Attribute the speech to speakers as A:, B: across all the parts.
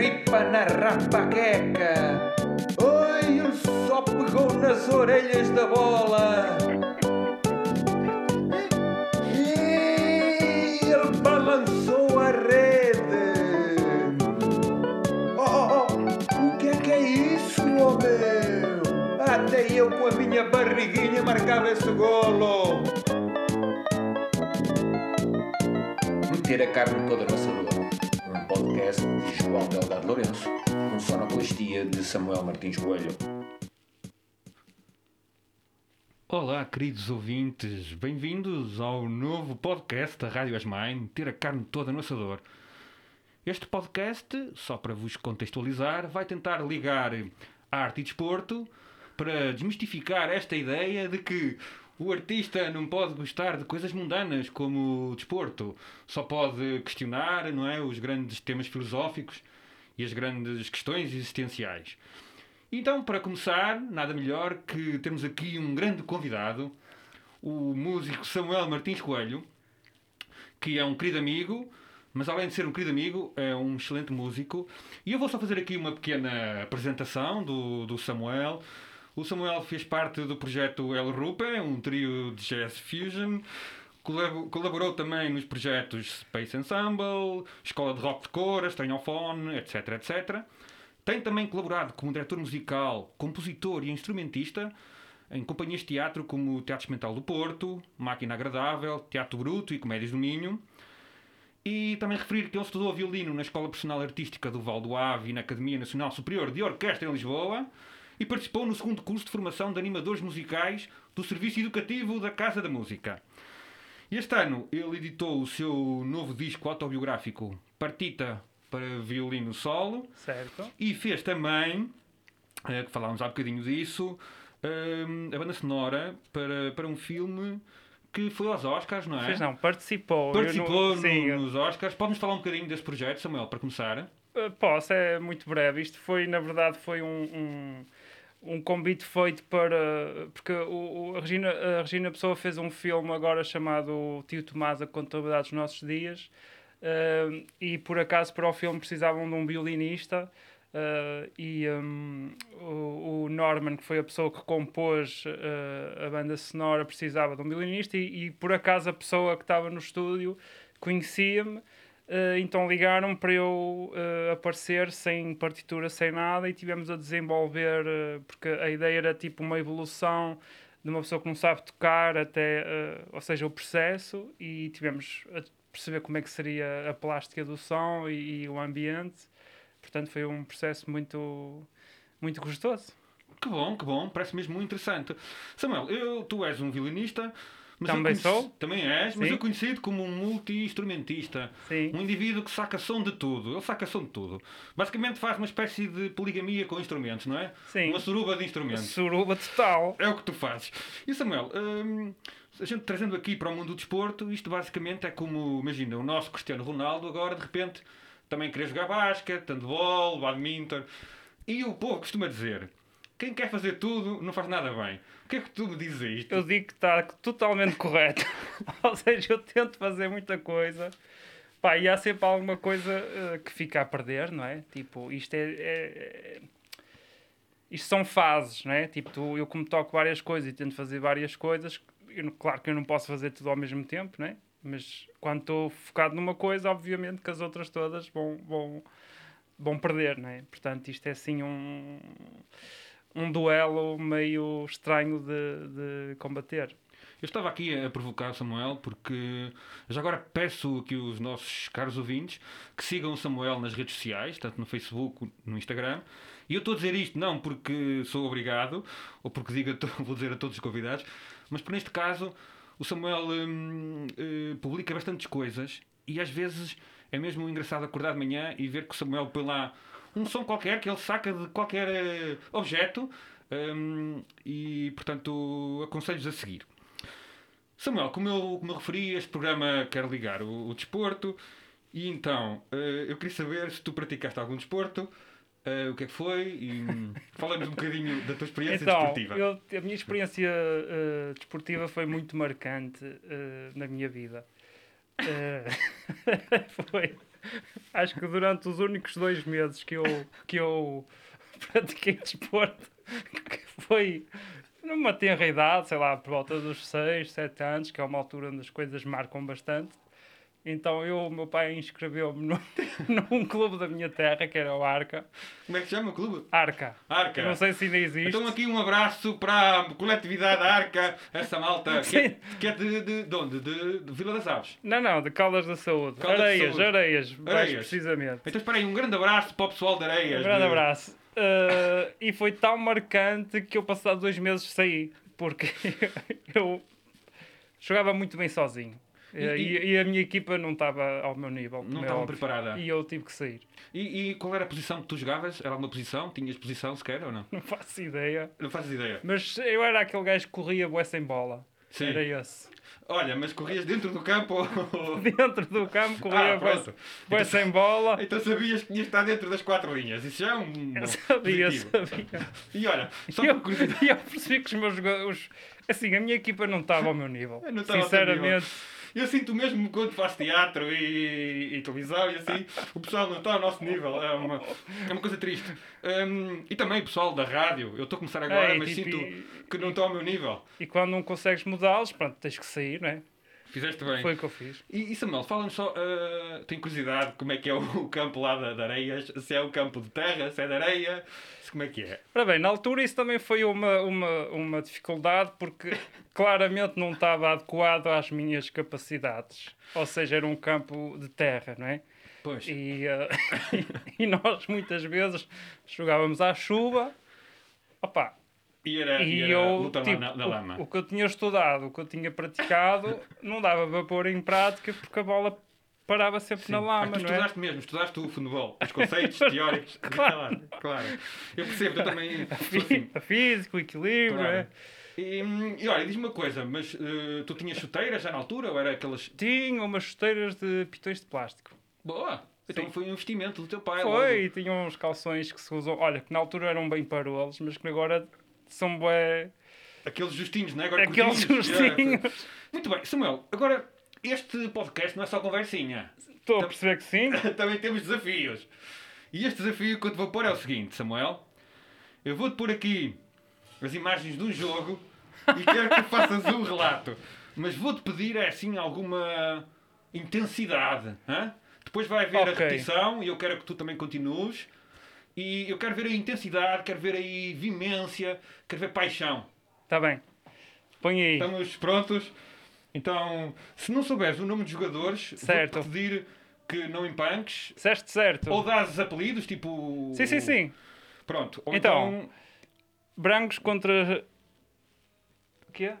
A: ripa na rapaqueca. Oi, ele só pegou nas orelhas da bola. E ele balançou a rede. Oh, oh, oh, o que é que é isso, meu? Até eu com a minha barriguinha marcava esse golo. Meter a carne toda no assador. Podcast de João Delgado Lourenço, com sonoplastia de Samuel Martins Coelho.
B: Olá, queridos ouvintes, bem-vindos ao novo podcast da Rádio Asmine, Ter a Carne Toda no Assador. Este podcast, só para vos contextualizar, vai tentar ligar arte e desporto para desmistificar esta ideia de que o artista não pode gostar de coisas mundanas como o desporto, só pode questionar não é, os grandes temas filosóficos e as grandes questões existenciais. Então, para começar, nada melhor que termos aqui um grande convidado, o músico Samuel Martins Coelho, que é um querido amigo, mas além de ser um querido amigo, é um excelente músico. E eu vou só fazer aqui uma pequena apresentação do, do Samuel. O Samuel fez parte do projeto El Rupe, um trio de jazz fusion. Colab- Colaborou também nos projetos Space Ensemble, Escola de Rock de Cora, Steinofone, etc, etc. Tem também colaborado como diretor musical, compositor e instrumentista em companhias de teatro como o Teatro Experimental do Porto, Máquina Agradável, Teatro Bruto e Comédias do Minho. E também referir que ele estudou violino na Escola Profissional Artística do Val do Ave e na Academia Nacional Superior de Orquestra em Lisboa e participou no segundo curso de formação de animadores musicais do Serviço Educativo da Casa da Música. Este ano ele editou o seu novo disco autobiográfico Partita para violino solo
C: Certo.
B: e fez também, eh, que falámos há bocadinho disso, eh, a banda sonora para, para um filme que foi aos Oscars, não é?
C: Fez não, participou.
B: Participou
C: não-
B: no- nos Oscars. Podes falar um bocadinho desse projeto, Samuel, para começar?
C: eh, posso, é muito breve. Isto foi, na verdade, foi um, um, um convite feito para. Porque o, o- a, Regina, a Regina Pessoa fez um filme agora chamado Tio Tomás, a Contabilidade dos Nossos Dias. eh, e por acaso para o filme precisavam de um violinista. eh, e um, o, o Norman, que foi a pessoa que compôs eh, a banda sonora, precisava de um violinista. E, e por acaso a pessoa que estava no estúdio conhecia-me. Uh, então ligaram para eu uh, aparecer sem partitura, sem nada, e tivemos a desenvolver, uh, porque a ideia era tipo uma evolução de uma pessoa que não sabe tocar até, ou seja, o processo, e tivemos a perceber como é que seria a plástica do som e, e o ambiente. Portanto, foi um processo muito, muito gostoso.
B: Que bom, que bom. Parece mesmo muito interessante. Samuel, eu, tu és um violinista. Mas
C: Também
B: conheci-
C: sou.
B: Também és, mas
C: Sim.
B: eu conhecido como um multi-instrumentista.
C: Sim.
B: Um indivíduo que saca som de tudo. Ele saca som de tudo. Basicamente faz uma espécie de poligamia com instrumentos, não é?
C: Sim.
B: Uma suruba de instrumentos.
C: Suruba total.
B: É o que tu fazes. E Samuel, hum, a gente trazendo aqui para o mundo do desporto, isto basicamente é como, imagina, o nosso Cristiano Ronaldo agora de repente também querer jogar basquete, handball, badminton. E o povo costuma dizer: quem quer fazer tudo não faz nada bem. O que é que tu me dizes a isto?
C: Eu digo que está totalmente correto. Ou seja, eu tento fazer muita coisa. Pá, e há sempre alguma coisa eh, que fica a perder, não é? Tipo, isto é, é- é- Isto são fases, não é? Tipo, tu- eu como toco várias coisas e tento fazer várias coisas, eu claro que eu não posso fazer tudo ao mesmo tempo, não é? Mas quando estou focado numa coisa, obviamente que as outras todas vão, vão, vão perder, não é? Portanto, isto é assim um um duelo meio estranho de, de combater.
B: Eu estava aqui a provocar Samuel porque já agora peço que os nossos caros ouvintes que sigam o Samuel nas redes sociais, tanto no Facebook, no Instagram. E eu estou a dizer isto não porque sou obrigado ou porque digo a to- vou dizer a todos os convidados, mas porque neste caso o Samuel hum, eh, publica bastantes coisas e às vezes é mesmo engraçado acordar de manhã e ver que o Samuel põe lá um som qualquer que ele saca de qualquer eh, objeto hum, e portanto aconselho-vos a seguir. Samuel, como eu, como eu referi, este programa quer ligar o, o desporto e então eh, eu queria saber se tu praticaste algum desporto, eh, o que é que foi e fala-nos um bocadinho da tua experiência
C: Então,
B: desportiva.
C: eu- a minha experiência eh, desportiva foi muito marcante eh, na minha vida. Foi. Acho que durante os únicos dois meses que eu, que eu pratiquei desporto, que foi numa tenra idade, sei lá, por volta dos 6, 7 anos, que é uma altura onde as coisas marcam bastante. Então eu, o meu pai inscreveu-me num, clube da minha terra, que era o Arca.
B: Como é que se chama o clube?
C: Arca.
B: Arca.
C: Não sei se ainda existe.
B: Então aqui um abraço para a coletividade Arca, essa malta que é, que é de, de, de onde? De, de Vila das Aves.
C: Não, não, de Caldas da Saúde.
B: Caldas da
C: areias,
B: Saúde.
C: areias, mais
B: Areias.
C: precisamente.
B: Então espera aí, um grande abraço para o pessoal de Areias.
C: Um grande
B: de-
C: abraço. Uh, e foi tão marcante que eu, passados dois meses, saí. Porque eu jogava muito bem sozinho.
B: E-
C: E, e a minha equipa não estava ao meu nível.
B: Não
C: é
B: estavam
C: óbvio.
B: preparada.
C: E eu tive que sair.
B: E, e qual era a posição que tu jogavas? Era alguma posição? Tinhas posição sequer ou não?
C: Não faço ideia.
B: Não fazes ideia.
C: Mas eu era aquele gajo que corria bué sem bola.
B: Sim.
C: Era esse.
B: Olha, mas corrias dentro do campo ou...
C: Dentro do campo corria
B: Ah, pronto.
C: bué sem bola.
B: Então sabias que tinhas de estar dentro das quatro linhas. Isso já é um
C: Eu sabia,
B: positivo.
C: sabia.
B: E olha, só
C: eu,
B: por curiosidade...
C: e eu percebi que os meus jogadores. Assim, a minha equipa não estava ao meu nível.
B: Não estava ao
C: Sinceramente.
B: Eu sinto mesmo quando faço teatro e, e televisão e assim, o pessoal não está ao nosso nível. É uma, é uma coisa triste. Hum, e também o pessoal da rádio. Eu estou a começar agora,
C: É,
B: mas
C: tipo,
B: sinto que não estou ao meu nível.
C: E quando não consegues mudá-los, pronto, tens que sair, não é?
B: Fizeste bem.
C: Foi o que eu fiz.
B: E, e Samuel, fala-nos só, ah, tenho curiosidade como é que é o, campo lá da, de areias, se é um campo de terra, se é de areia, se como é que é.
C: Ora bem, na altura isso também foi uma, uma, uma dificuldade porque claramente não estava adequado às minhas capacidades. Ou seja, era um campo de terra, não é?
B: Pois.
C: E, eh, e nós muitas vezes jogávamos à chuva. Opa,
B: E era, e era
C: eu,
B: luta
C: tipo,
B: na, na lama.
C: o, o que eu tinha estudado, o que eu tinha praticado, não dava para pôr em prática porque a bola parava sempre na
B: Ah,
C: lama,
B: tu
C: não é?
B: estudaste mesmo, estudaste o futebol, os conceitos teóricos.
C: Claro.
B: claro. Eu percebo, eu também sou assim.
C: A física, o equilíbrio,
B: Claro.
C: é?
B: E, hum, e olha, diz-me uma coisa, mas eh, tu tinhas chuteiras já na altura ou era aquelas.
C: Tinha umas chuteiras de pitões de plástico.
B: Boa! Então
C: Sim.
B: foi um investimento do teu pai.
C: Foi,
B: logo.
C: e tinha uns calções que se usam. Olha, que na altura eram bem parolos, mas que agora são bué.
B: Aqueles justinhos, não é? Agora
C: Aqueles
B: curtinhos.
C: justinhos.
B: Muito bem, Samuel, agora este podcast não é só conversinha.
C: Estou a perceber que sim.
B: Também temos desafios. E este desafio que eu te vou pôr é o seguinte, Samuel. Eu vou-te pôr aqui as imagens de um jogo e quero que tu faças um relato. Mas vou-te pedir, é assim, alguma intensidade. hã? Depois vai haver a
C: Ok.
B: repetição e eu quero que tu também continues. E eu quero ver a intensidade, quero ver aí vimência, quero ver paixão.
C: Está Tá bem. Põe aí.
B: Estamos prontos? Então, se não souberes o nome dos jogadores,
C: Certo.
B: vou-te pedir que não empanques.
C: Disseste certo.
B: Ou dás apelidos, tipo...
C: Sim, sim, sim.
B: Pronto. Ou
C: Então,
B: então...
C: Brancos contra. O quê?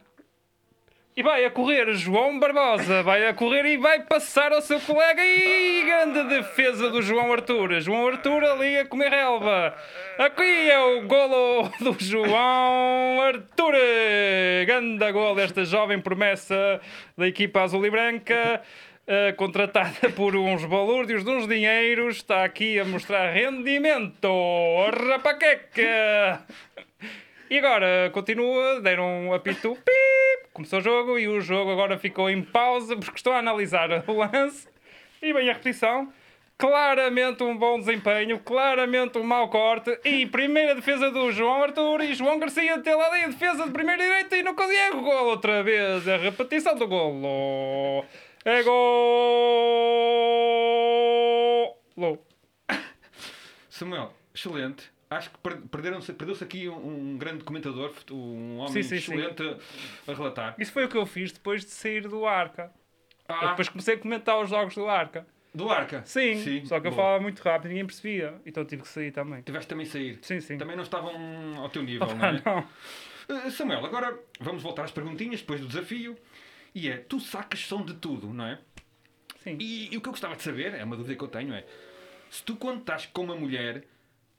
C: E vai a correr João Barbosa, vai a correr e vai passar ao seu colega e grande defesa do João Arthur. João Arthur ali a comer relva. Aqui é o golo do João Arthur. Grande gol desta jovem promessa da equipa azul e branca. eh, contratada por uns balúrdios de uns dinheiros, está aqui a mostrar rendimento. Rapaqueca! E agora continua, deram um apito, pip, começou o jogo e o jogo agora ficou em pausa porque estou a analisar o lance e vem a repetição. Claramente um bom desempenho, claramente um mau corte e primeira defesa do João Arthur e João Garcia teve ali a defesa de primeira direita e não consegue o gol outra vez. A repetição do golo. É gol.
B: Samuel, excelente. Acho que per- perderam-se- perdeu-se aqui um, um grande comentador, um homem
C: Sim, sim, sim.
B: excelente a- a relatar.
C: Isso foi o que eu fiz depois de sair do Arca. Eu
B: Ah,
C: depois comecei a comentar os jogos do Arca.
B: do Arca.
C: Sim, só que eu
B: boa.
C: falava muito rápido e ninguém percebia. Então tive que sair também.
B: Tiveste também sair.
C: Sim, sim.
B: Também não estavam ao teu nível, não
C: Ah,
B: é?
C: não.
B: Uh, Samuel, agora vamos voltar às perguntinhas depois do desafio. E é, tu sacas som de tudo, não é?
C: Sim.
B: E, e o que eu gostava de saber, é uma dúvida que eu tenho, é se tu quando estás com uma mulher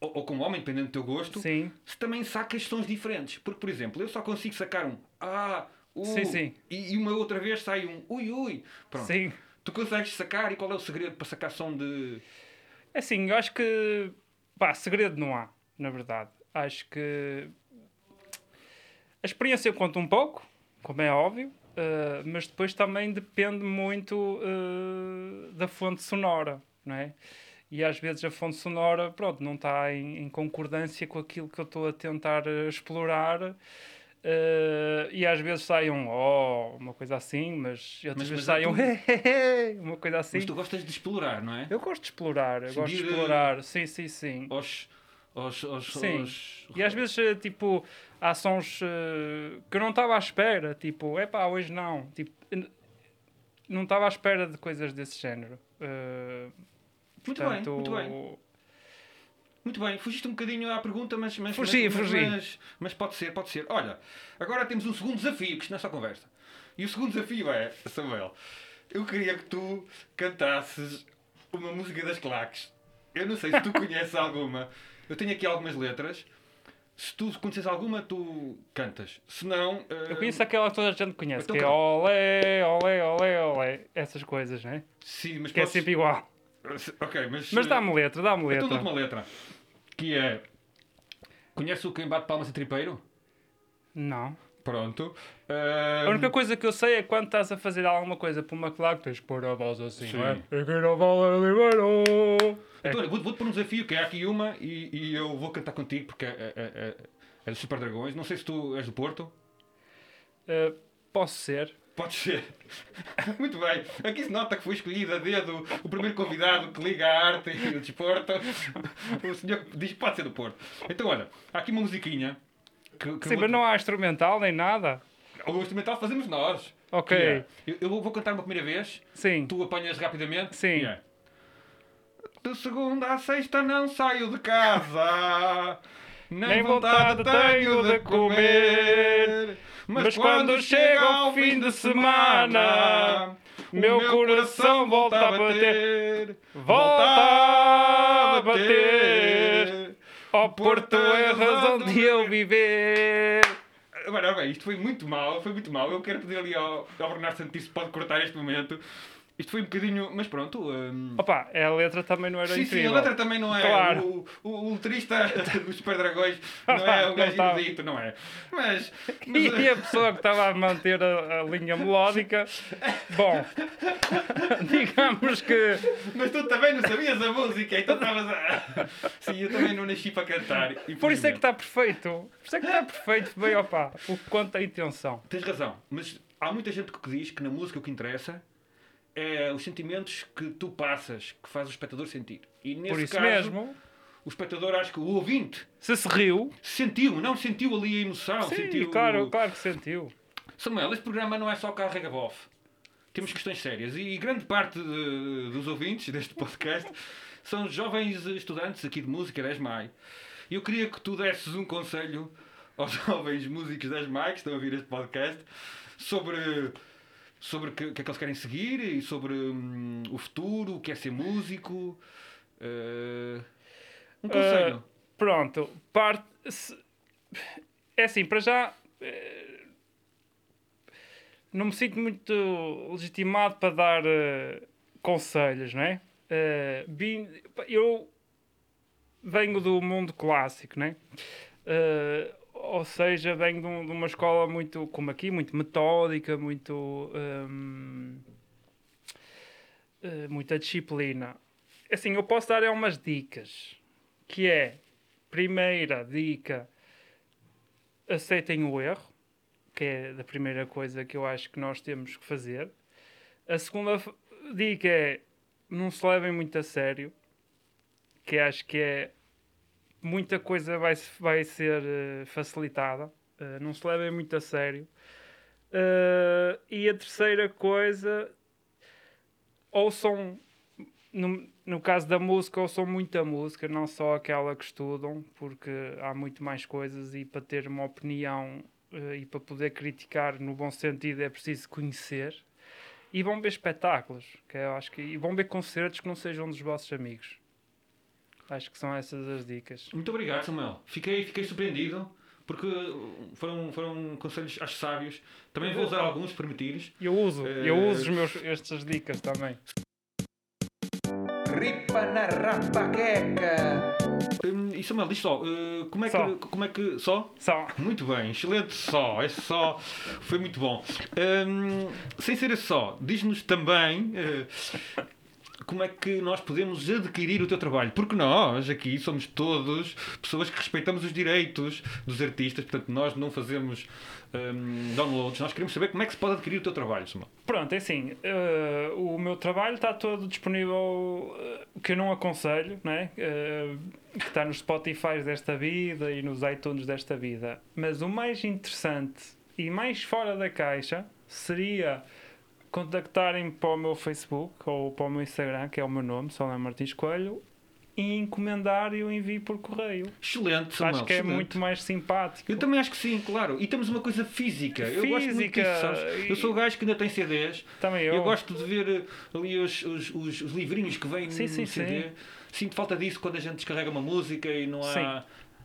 B: ou, ou com um homem, dependendo do teu gosto,
C: Sim.
B: se também sacas sons diferentes. Porque, por exemplo, eu só consigo sacar um ah, uh,
C: Sim, sim.
B: E, e uma outra vez sai um ui, ui. Pronto.
C: Sim.
B: Tu consegues sacar e qual é o segredo para sacar som de.
C: É Assim, eu acho que. Pá, segredo não há, na verdade. Acho que. A experiência conta um pouco, como é óbvio, eh, mas depois também depende muito eh, da fonte sonora. não é? E às vezes a fonte sonora, pronto, não está em, em concordância com aquilo que eu estou a tentar uh, explorar. Uh, e às vezes sai um oh, uma coisa assim, mas outras
B: Mas-
C: vezes
B: mas
C: sai um
B: tu-
C: uma coisa assim.
B: Mas tu gostas de explorar, não é?
C: Eu gosto de explorar, eu gosto de
B: eh,
C: explorar, sim, sim, sim.
B: Aos, aos, aos,
C: Sim.
B: aos-
C: E às vezes, eh, tipo, há sons eh, que eu não estava à espera, tipo, epá, hoje não. Tipo, não estava à espera de coisas desse género. Eh,
B: Muito
C: portanto,
B: bem, muito bem. Muito bem, fugiste um bocadinho à pergunta, mas, mas,
C: Fugi,
B: mas,
C: fugi.
B: Mas, mas pode ser, pode ser. Olha, agora temos um segundo desafio, que isto não é só conversa. E o segundo desafio é, Samuel, eu queria que tu cantasses uma música das claques. Eu não sei se tu conheces alguma. Eu tenho aqui algumas letras. Se tu conheces alguma, tu cantas. Se não.
C: Eu conheço aquela que toda a gente conhece,
B: Então
C: que é olé, olé, olé, olé. Essas coisas, né?
B: Sim, mas
C: Que é
B: podes-
C: sempre igual.
B: Ok, mas.
C: Mas dá-me letra, dá-me
B: Então
C: letra.
B: dou-te uma letra. Que é. Conhece o Quem Bate Palmas e Tripeiro?
C: Não.
B: Pronto.
C: A
B: Ahm,
C: única coisa que eu sei é quando estás a fazer alguma coisa para uma claque, tens que pôr a voz assim,
B: Sim.
C: não é? Eu quero a bola liberou.
B: Então, olha, vou-te vou pôr um desafio, que é aqui uma, e, e eu vou cantar contigo, porque é, é, é, é dos Super Dragões. Não sei se tu és do Porto.
C: Eh, posso ser.
B: Pode ser. Muito bem. Aqui se nota que foi escolhido a dedo o primeiro convidado que liga a arte e o desporto. O senhor diz que pode ser do Porto. Então, olha, há aqui uma musiquinha. Que, que
C: Sim,
B: vou-
C: mas não há instrumental nem nada.
B: O instrumental fazemos nós.
C: Ok.
B: Que é, eu, eu vou cantar uma primeira vez.
C: Sim.
B: Tu apanhas rapidamente?
C: Sim.
B: E é. De segunda à sexta não saio de casa. Nem,
C: Nem
B: vontade
C: vontade
B: tenho de comer. Mas, quando chega ao fim de semana, o meu coração volta a bater.
C: Volta a bater. Ó Porto é a razão de eu viver.
B: Agora, bem, isto foi muito mal, foi muito mal. Eu quero pedir ali ao, ao Bernardo Santos se pode cortar este momento. Isto foi um bocadinho. Mas pronto. hum,
C: Opa, a letra também não era
B: Sim, sim, a
C: incrível.
B: letra também não é.
C: Claro.
B: O, o, o letrista dos Super Dragões não é um
C: Não
B: gajo
C: tá.
B: erudito, não é? Mas. mas
C: E a pessoa que estava a manter a, a linha melódica, bom, digamos que
B: Mas tu também não sabias a música, então estavas a. Sim, eu também não nasci para cantar.
C: por isso é que está perfeito. Por isso é que está perfeito, bem, opa, o que conta a intenção.
B: Tens razão, mas há muita gente que diz que na música o que interessa é os sentimentos que tu passas, que faz o espectador sentir. E nesse
C: Por isso
B: caso,
C: mesmo,
B: o espectador, acho que o ouvinte,
C: se se riu,
B: sentiu, não sentiu ali a emoção,
C: sim,
B: sentiu.
C: claro, claro que sentiu.
B: Samuel, este programa não é só carrega bof. Temos questões sérias e grande parte de- dos ouvintes deste podcast são jovens estudantes aqui de música da ESMAI. E eu queria que tu desses um conselho aos jovens músicos da ESMAI que estão a ouvir este podcast sobre, sobre o que, que é que eles querem seguir e sobre hum, o futuro, o que é ser músico. Eh, um conselho.
C: Pronto, parte. se- É assim, para já. eh, Não me sinto muito legitimado para dar eh, conselhos, não é? Eh, vim- eu venho do mundo clássico, não é? Ou seja, venho de, um- de uma escola muito, como aqui, muito metódica, muito. hum, eh, muita disciplina. Assim, eu posso dar é umas dicas que é, primeira dica, aceitem o erro, que é a primeira coisa que eu acho que nós temos que fazer. A segunda dica é, não se levem muito a sério, que acho que é, muita coisa vai, vai ser eh, facilitada, Eh, não se levem muito a sério. Eh, e a terceira coisa, ouçam no, no caso da música, ouçam muita música, não só aquela que estudam, porque há muito mais coisas e para ter uma opinião e para poder criticar no bom sentido é preciso conhecer. E vão ver espetáculos, que eu acho que, e vão ver concertos que não sejam dos vossos amigos. Acho que são essas as dicas.
B: Muito obrigado, Samuel. Fiquei, fiquei surpreendido porque foram, foram conselhos, acho sábios. Também vou usar alguns, se permitires.
C: Eu uso,
B: Eh,
C: eu uso os meus, estas dicas também.
A: Ripa na rapaqueca.
B: Hum, e Samuel, diz só, eh, como, é
C: Só.
B: que, como é que. Só?
C: Só.
B: Muito bem, excelente só. Esse só foi muito bom. Hum, sem ser esse só, diz-nos também. eh, como é que nós podemos adquirir o teu trabalho. Porque nós aqui somos todos pessoas que respeitamos os direitos dos artistas, portanto, nós não fazemos hum, downloads, nós queremos saber como é que se pode adquirir o teu trabalho, Samuel.
C: Pronto, é assim, eh, o meu trabalho está todo disponível, eh, que eu não aconselho, né? Eh, que está nos Spotify desta vida e nos iTunes desta vida. Mas o mais interessante e mais fora da caixa seria contactarem para o meu Facebook ou para o meu Instagram, que é o meu nome, Solé Martins Coelho, e encomendar e eu envio por correio.
B: Excelente, Samuel.
C: acho que é
B: excelente.
C: muito mais simpático.
B: Eu também acho que sim, claro. E temos uma coisa física. Eu gosto muito
C: Física,
B: disso, sabes? Eu sou o gajo que ainda tem CDs.
C: Também
B: Eu,
C: eu.
B: gosto de ver eh, ali os, os, os, os livrinhos que vêm
C: Sim,
B: no
C: sim,
B: CD.
C: sim.
B: Sinto falta disso quando a gente descarrega uma música e não há
C: Sim.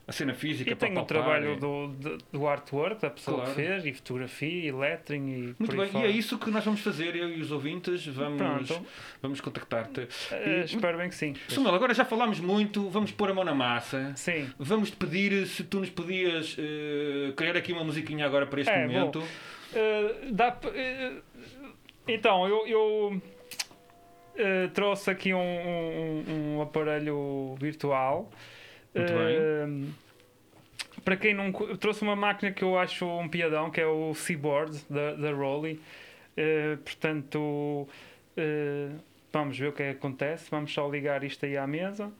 B: A cena física
C: E tenho o trabalho
B: e-
C: do, do, artwork da pessoa
B: Claro.
C: que fez, e fotografia, e lettering, e
B: Muito bem, e é isso que nós vamos fazer, eu e os ouvintes. Vamos,
C: Pronto.
B: vamos contactar-te. E-
C: espero bem que sim.
B: Samuel, agora já falámos muito, vamos pôr a mão na massa.
C: Sim.
B: Vamos pedir se tu nos podias eh, criar aqui uma musiquinha agora para este
C: É,
B: momento.
C: Dá p- eh, então, eu, eu, eh, trouxe aqui um, um- um aparelho virtual. Eh, Para quem não. trouxe uma máquina que eu acho um piadão, que é o Seaboard da, da Rolly. Eh, portanto, eh, vamos ver o que é que acontece. Vamos só ligar isto aí à mesa.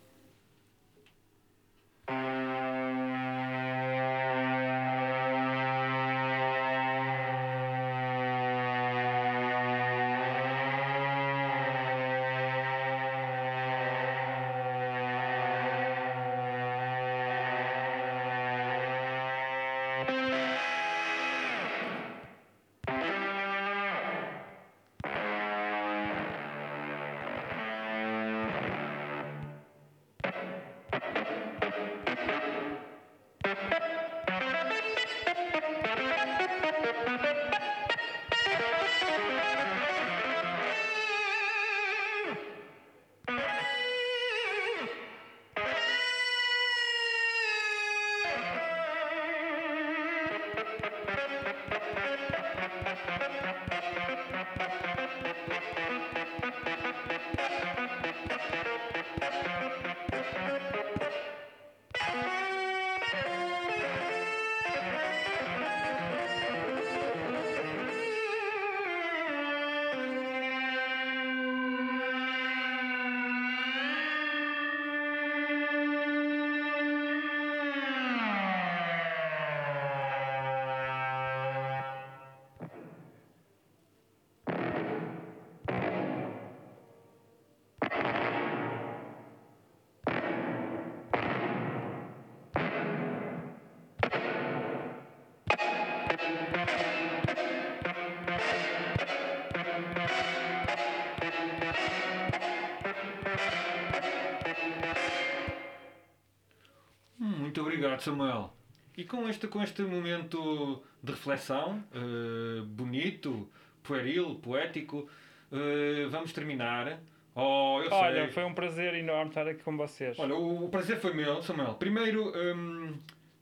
B: Muito obrigado, Samuel. E com este, com este momento de reflexão, eh, bonito, pueril, poético, eh, vamos terminar. Oh, eu
C: Olha,
B: sei.
C: foi um prazer enorme estar aqui com vocês.
B: Olha, o, o prazer foi meu, Samuel. Primeiro, hum,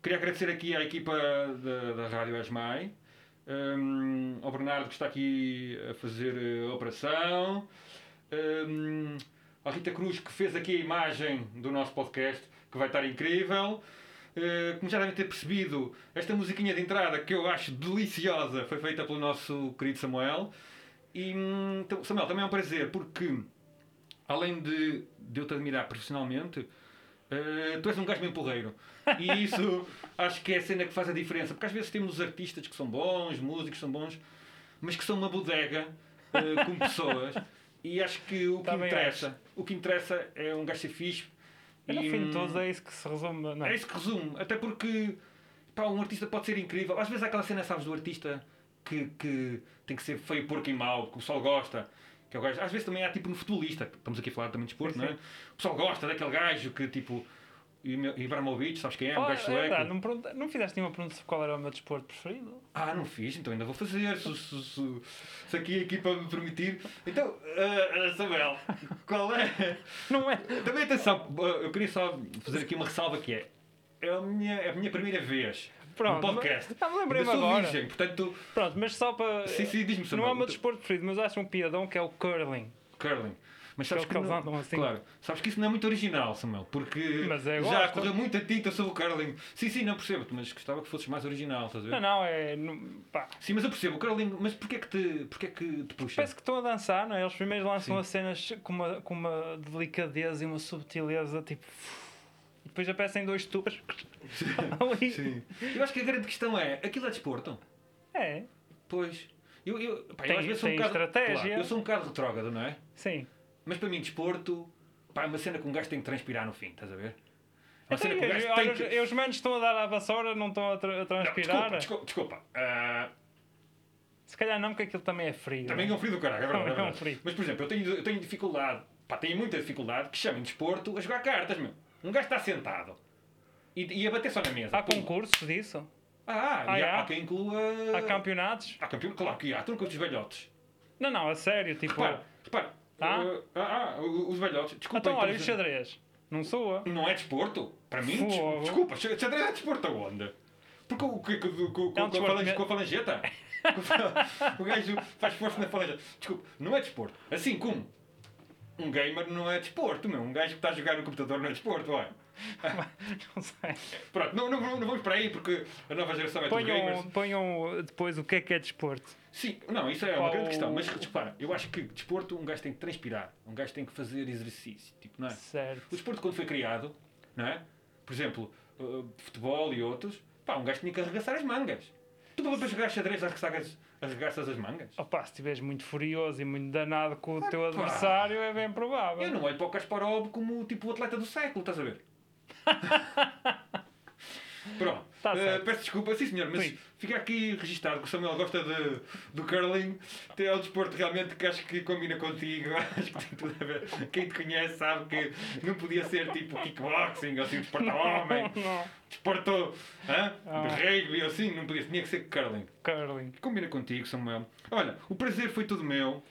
B: queria agradecer aqui à equipa da, Rádio Asmai, hum, ao Bernardo que está aqui a fazer eh, a operação, hum, à Rita Cruz que fez aqui a imagem do nosso podcast, que vai estar incrível. Eh, como já devem ter percebido, esta musiquinha de entrada que eu acho deliciosa foi feita pelo nosso querido Samuel. E hum, então, Samuel, também é um prazer porque além de, de eu te admirar profissionalmente, eh, tu és um gajo bem porreiro. E isso acho que é a cena que faz a diferença. Porque às vezes temos artistas que são bons, músicos que são bons, mas que são uma bodega eh, como pessoas. E acho que o que
C: Também
B: interessa, o que interessa é um gajo ser fixe.
C: E no fim de
B: hum,
C: todos é isso que se resume. Não.
B: é isso que resume. Até porque pá, um artista pode ser incrível. Às vezes há aquela cena, sabes, do artista que, que tem que ser feio, porco e mau, que o pessoal gosta. Que é o gajo. Às vezes também há tipo no futebolista, estamos aqui a falar também de desporto, não é? O pessoal gosta daquele gajo que tipo. Ibrahimovic, sabes quem é? Um
C: Oh,
B: gajo
C: é
B: sueco.
C: não, não fizeste nenhuma pergunta sobre qual era o meu desporto preferido?
B: Ah, não fiz, então ainda vou fazer. Se, se, se, se aqui a equipa me permitir. Então, ah, Samuel, qual é?
C: Não é?
B: Também atenção, eu queria só fazer aqui uma ressalva que é. É a minha, é a minha primeira vez
C: Pronto,
B: no podcast.
C: mas- ah, lembrei-me agora.
B: virgem, portanto,
C: Pronto, mas só para.
B: sim, sim, diz-me
C: Não é o meu desporto preferido, mas acho um piadão que é o curling.
B: Curling. Mas sabes
C: Aquele
B: que,
C: que
B: não-
C: andam assim.
B: Claro, sabes que isso não é muito original, Samuel, porque
C: eu
B: já correu muita tinta sobre o curling. Sim, sim, não percebo, mas gostava que fosses mais original, estás a ver?
C: Não, não, é. não- pá.
B: Sim, mas eu percebo, o curling, mas porquê que te, porquê que te puxa?
C: Parece que estão a dançar, não é? Eles primeiro lançam
B: Sim.
C: as cenas com uma, com uma delicadeza e uma subtileza, tipo. E depois aparecem dois tubos.
B: Eu acho que a grande questão é, aquilo é desporto?
C: É,
B: Pois. Eu, eu, pá, eu
C: Tem-
B: às vezes sou um bocado,
C: estratégia.
B: claro, eu sou um bocado retrógrado, não é?
C: sim.
B: Mas para mim, desporto, pá, é uma cena que um gajo tem que transpirar no fim, estás a ver? É uma
C: Então,
B: cena que um gajo tem
C: os,
B: que...
C: os manos estão a dar à vassoura, não estão a, tra- a
B: Não,
C: transpirar.
B: desculpa, desculpa, desculpa. Ah,
C: Se calhar não, porque aquilo também é frio.
B: também é um frio do caralho, é verdade. é
C: é um.
B: Mas, por exemplo, eu tenho, eu tenho dificuldade, pá, tenho muita dificuldade que chamem desporto a jogar cartas, meu. Um gajo está sentado e, e a bater só na mesa.
C: Há
B: Pum.
C: concursos disso?
B: Ah,
C: Ah,
B: e há,
C: é?
B: há quem inclua...
C: Há campeonatos?
B: Há campeão, claro que há, tu nunca os velhotes.
C: Não, não, a sério, tipo.
B: Repara, repara.
C: Ah?
B: uh, ah, ah, os velhotes. Desculpa,
C: então, olha, o xadrez. Não soa.
B: Não é desporto? Para mim,
C: Fogo.
B: desculpa, xa- xadrez é desporto aonde? Porque o que
C: É
B: com a falangeta? o gajo faz força na falangeta. Desculpa, não é desporto. Assim como um gamer não é desporto, meu. Um gajo que está a jogar no computador não é desporto, olha.
C: Não sei.
B: Pronto, não, não, não vamos para aí porque a nova geração é dos gamers.
C: Ponham, ponham depois o que é que é desporto.
B: Sim, não, isso é uma
C: Qual-
B: grande questão. Mas repara, eu acho que desporto um gajo tem que transpirar. Um gajo tem que fazer exercício. Tipo, não é?
C: Certo.
B: O desporto, quando foi criado, não é? Por exemplo, uh, futebol e outros, pá, um gajo tinha que arregaçar as mangas. Tu para jogar xadrez arregaças, arregaças as mangas?
C: Opa, se estiveres muito furioso e muito danado com o teu adversário, é bem provável.
B: Eu não olho para o Kasparov como tipo o atleta do século, estás a ver? Pronto.
C: Tá
B: Uh, peço desculpa, sim senhor, mas
C: Sim.
B: fica aqui registado que o Samuel gosta de, do curling. É o desporto realmente que acho que combina contigo. Acho que tem tudo a ver. Quem te conhece sabe que não podia ser tipo kickboxing ou assim, desporto homem.
C: Não,
B: desporto hã?
C: Ah.
B: de rugby ou assim, não podia, tinha que ser curling.
C: curling.
B: Combina contigo, Samuel. Olha, o prazer foi todo meu.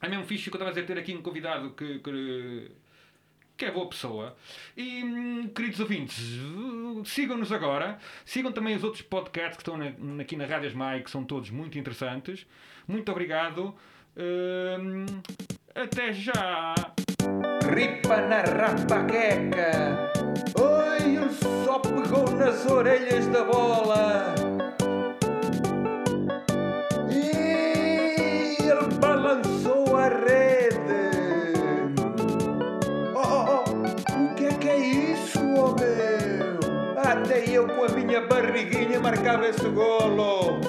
B: É mesmo fixe que eu estava a dizer ter aqui um convidado que, que, que é boa pessoa. E, hum, queridos ouvintes, sigam-nos agora. Sigam também os outros podcasts que estão na- aqui na Rádios Mai, que são todos muito interessantes. Muito obrigado. Hum, até já!
A: Ripa na rapaqueca. Oi, ele só pegou nas orelhas da bola. Eu com a minha barriguinha marcava esse golo.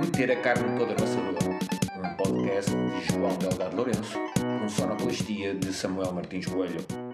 A: Meter a carne toda no assador. Um podcast de João Delgado Lourenço, com sonoplastia de Samuel Martins Coelho.